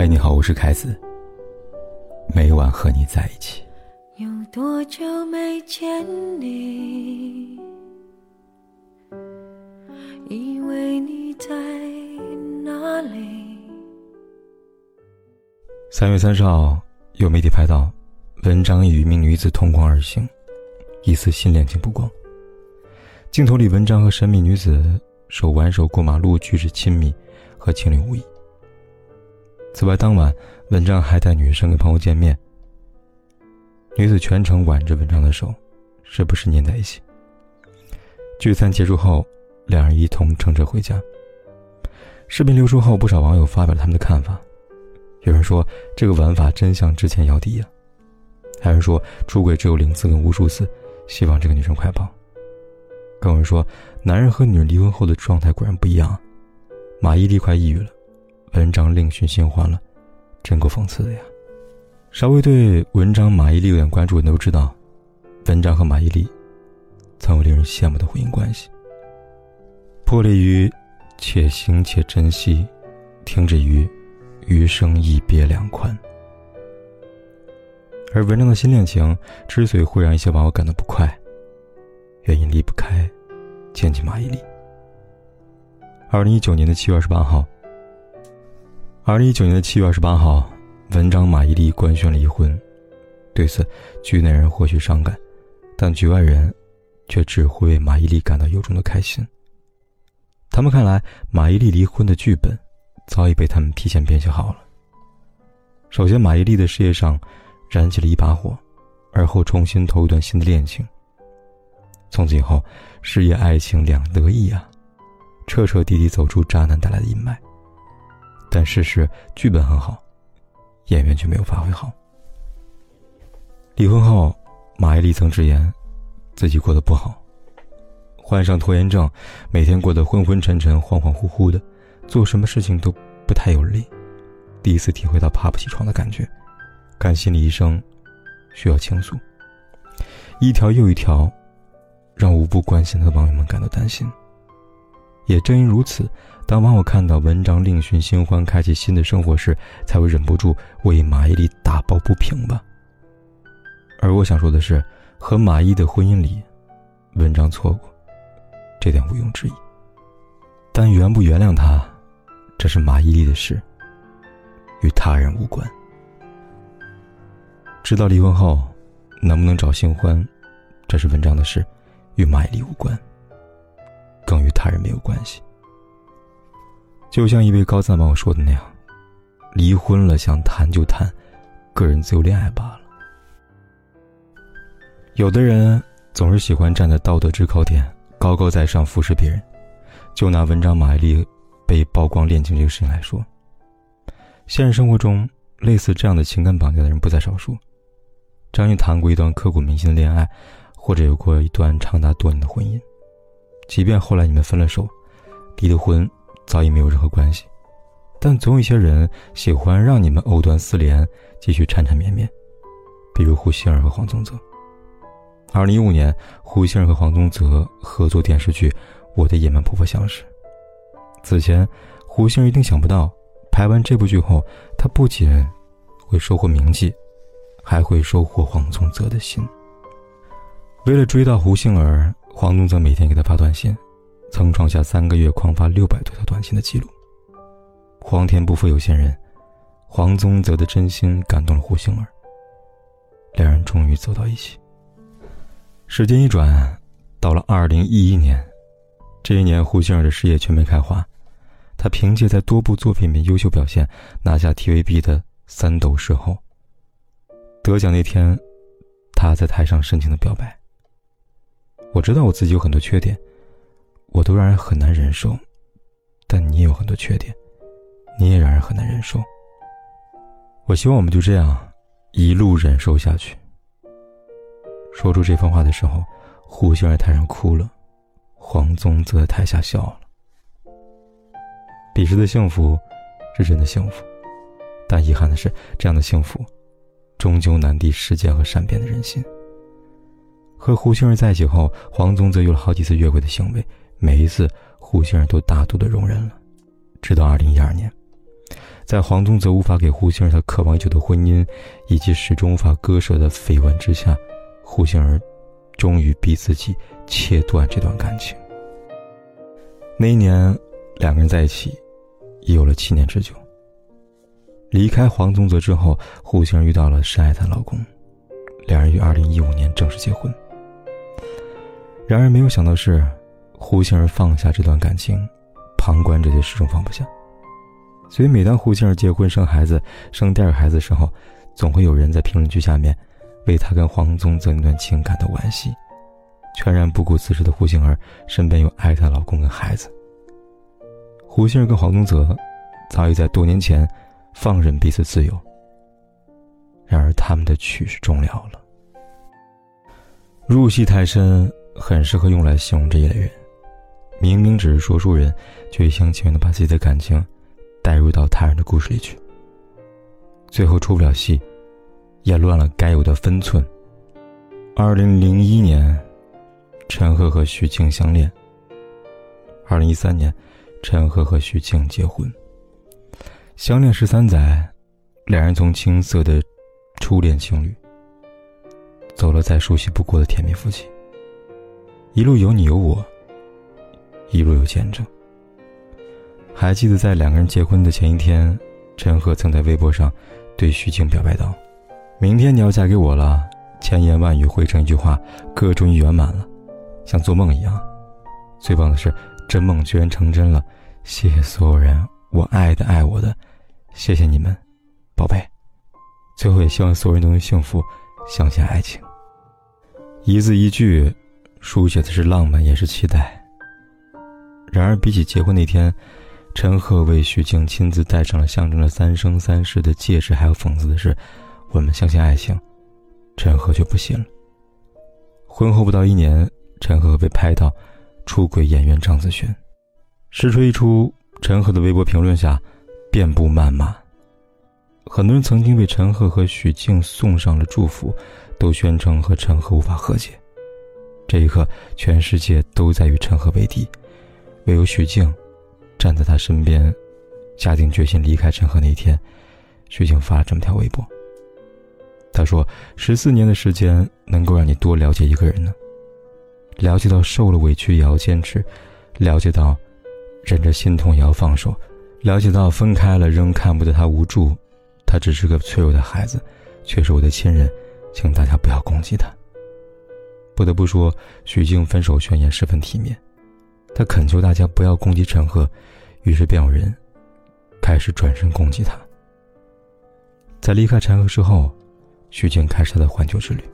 嗨，你好，我是凯子。每晚和你在一起。有多久没见你？以为你在哪里？三月三十号，有媒体拍到文章与一名女子同框而行，疑似新恋情曝光。镜头里，文章和神秘女子手挽手过马路，举止亲密，和情侣无异。此外，当晚文章还带女生跟朋友见面，女子全程挽着文章的手，时不时粘在一起。聚餐结束后，两人一同乘车回家。视频流出后，不少网友发表了他们的看法。有人说这个玩法真像之前姚笛呀，还有人说出轨只有零次跟无数次，希望这个女生快跑。更有人说男人和女人离婚后的状态果然不一样，马伊琍快抑郁了。文章另寻新欢了，真够讽刺的呀！稍微对文章马伊琍有点关注的都知道，文章和马伊琍曾有令人羡慕的婚姻关系。破裂于且行且珍惜，停止于余生一别两宽。而文章的新恋情之所以会让一些网友感到不快，原因离不开前妻马伊琍。二零一九年的七月二十八号。二零一九年的七月二十八号，文章马伊琍官宣离婚。对此，局内人或许伤感，但局外人却只会为马伊琍感到由衷的开心。他们看来，马伊琍离婚的剧本早已被他们提前编写好了。首先，马伊琍的事业上燃起了一把火，而后重新投一段新的恋情。从此以后，事业爱情两得意啊，彻彻底底走出渣男带来的阴霾。但事实，剧本很好，演员却没有发挥好。离婚后，马伊琍曾直言，自己过得不好，患上拖延症，每天过得昏昏沉沉、恍恍惚惚的，做什么事情都不太有力。第一次体会到爬不起床的感觉，看心理医生，需要倾诉。一条又一条，让无不关心的网友们感到担心。也正因如此。当网友看到文章另寻新欢、开启新的生活时，才会忍不住为马伊琍打抱不平吧。而我想说的是，和马伊的婚姻里，文章错过，这点毋庸置疑。但原不原谅他，这是马伊琍的事，与他人无关。知道离婚后，能不能找新欢，这是文章的事，与马伊琍无关，更与他人没有关系。就像一位高赞网友说的那样，离婚了想谈就谈，个人自由恋爱罢了。有的人总是喜欢站在道德制高点，高高在上俯视别人。就拿文章马伊琍被曝光恋情这个事情来说，现实生活中类似这样的情感绑架的人不在少数。张毅谈过一段刻骨铭心的恋爱，或者有过一段长达多年的婚姻，即便后来你们分了手，离了婚。早已没有任何关系，但总有一些人喜欢让你们藕断丝连，继续缠缠绵绵。比如胡杏儿和黄宗泽。二零一五年，胡杏儿和黄宗泽合作电视剧《我的野蛮婆婆》相识。此前，胡杏儿一定想不到，拍完这部剧后，她不仅会收获名气，还会收获黄宗泽的心。为了追到胡杏儿，黄宗泽每天给她发短信。曾创下三个月狂发六百多条短信的记录。皇天不负有心人，黄宗泽的真心感动了胡杏儿。两人终于走到一起。时间一转，到了二零一一年，这一年胡杏儿的事业全面开花，她凭借在多部作品里优秀表现，拿下 TVB 的三斗视后。得奖那天，她在台上深情的表白：“我知道我自己有很多缺点。”我都让人很难忍受，但你也有很多缺点，你也让人很难忍受。我希望我们就这样一路忍受下去。说出这番话的时候，胡杏儿台上哭了，黄宗泽在台下笑了。彼时的幸福是真的幸福，但遗憾的是，这样的幸福终究难敌时间和善变的人心。和胡杏儿在一起后，黄宗泽有了好几次越轨的行为。每一次，胡杏儿都大度的容忍了，直到二零一二年，在黄宗泽无法给胡杏儿他渴望已久的婚姻，以及始终无法割舍的绯闻之下，胡杏儿终于逼自己切断这段感情。那一年，两个人在一起，已有了七年之久。离开黄宗泽之后，胡杏儿遇到了深爱她老公，两人于二零一五年正式结婚。然而没有想到是，胡杏儿放下这段感情，旁观者却始终放不下。所以，每当胡杏儿结婚生孩子、生第二个孩子的时候，总会有人在评论区下面为她跟黄宗泽那段情感的惋惜，全然不顾此时的胡杏儿身边有爱她老公跟孩子。胡杏儿跟黄宗泽早已在多年前放任彼此自由，然而他们的曲是终了了。入戏太深。很适合用来形容这一类人，明明只是说书人，却一厢情愿的把自己的感情带入到他人的故事里去，最后出不了戏，也乱了该有的分寸。二零零一年，陈赫和徐静相恋。二零一三年，陈赫和徐静结婚。相恋十三载，两人从青涩的初恋情侣，走了再熟悉不过的甜蜜夫妻。一路有你有我，一路有见证。还记得在两个人结婚的前一天，陈赫曾在微博上对徐静表白道：“明天你要嫁给我了。”千言万语汇成一句话，歌终于圆满了，像做梦一样。最棒的是，这梦居然成真了！谢谢所有人，我爱的爱我的，谢谢你们，宝贝。最后也希望所有人都能幸福，相信爱情。一字一句。书写的是浪漫，也是期待。然而，比起结婚那天，陈赫为徐静亲自戴上了象征着三生三世的戒指，还有讽刺的是，我们相信爱情，陈赫却不信了。婚后不到一年，陈赫被拍到出轨演员张子萱，实锤一出，陈赫的微博评论下遍布谩骂。很多人曾经为陈赫和许静送上了祝福，都宣称和陈赫无法和解。这一刻，全世界都在与陈赫为敌，唯有许静站在他身边。下定决心离开陈赫那天，许静发了这么条微博。他说：“十四年的时间能够让你多了解一个人呢？了解到受了委屈也要坚持，了解到忍着心痛也要放手，了解到分开了仍看不得他无助。他只是个脆弱的孩子，却是我的亲人，请大家不要攻击他。”不得不说，许静分手宣言十分体面。他恳求大家不要攻击陈赫，于是便有人开始转身攻击他。在离开陈赫之后，许静开始他的环球之旅，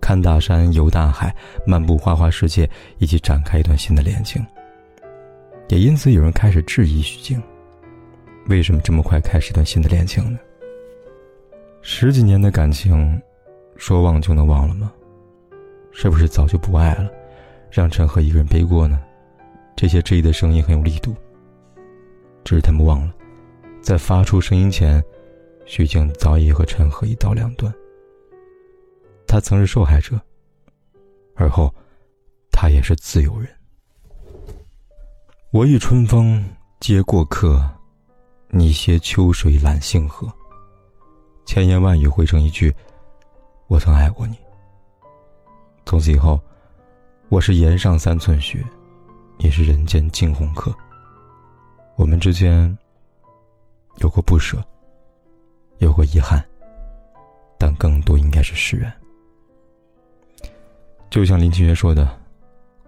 看大山、游大海、漫步花花世界，以及展开一段新的恋情。也因此，有人开始质疑许静：为什么这么快开始一段新的恋情呢？十几年的感情，说忘就能忘了吗？是不是早就不爱了，让陈赫一个人背锅呢？这些质疑的声音很有力度。只是他们忘了，在发出声音前，徐静早已和陈赫一刀两断。他曾是受害者，而后，他也是自由人。我与春风皆过客，你携秋水揽星河。千言万语汇成一句：我曾爱过你。从此以后，我是岩上三寸雪，你是人间惊鸿客。我们之间有过不舍，有过遗憾，但更多应该是释然。就像林清玄说的：“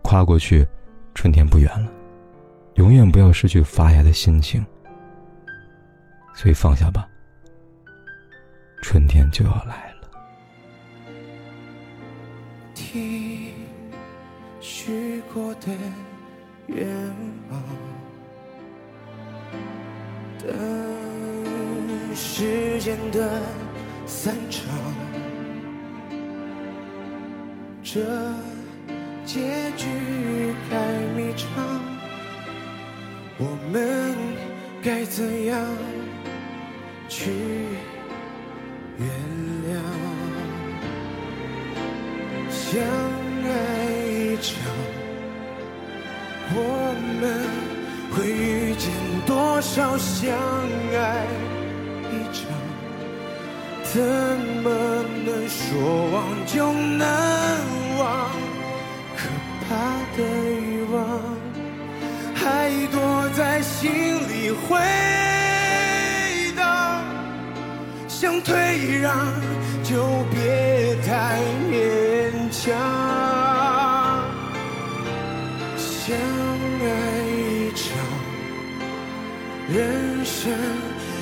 跨过去，春天不远了。永远不要失去发芽的心情。所以放下吧，春天就要来许过的愿望，等时间的散场，这结局太迷长，我们该怎样去原谅？想爱一场，我们会遇见。多少相爱一场，怎么能说忘就能忘？可怕的欲望还躲在心里回荡，想退让就别太勉强。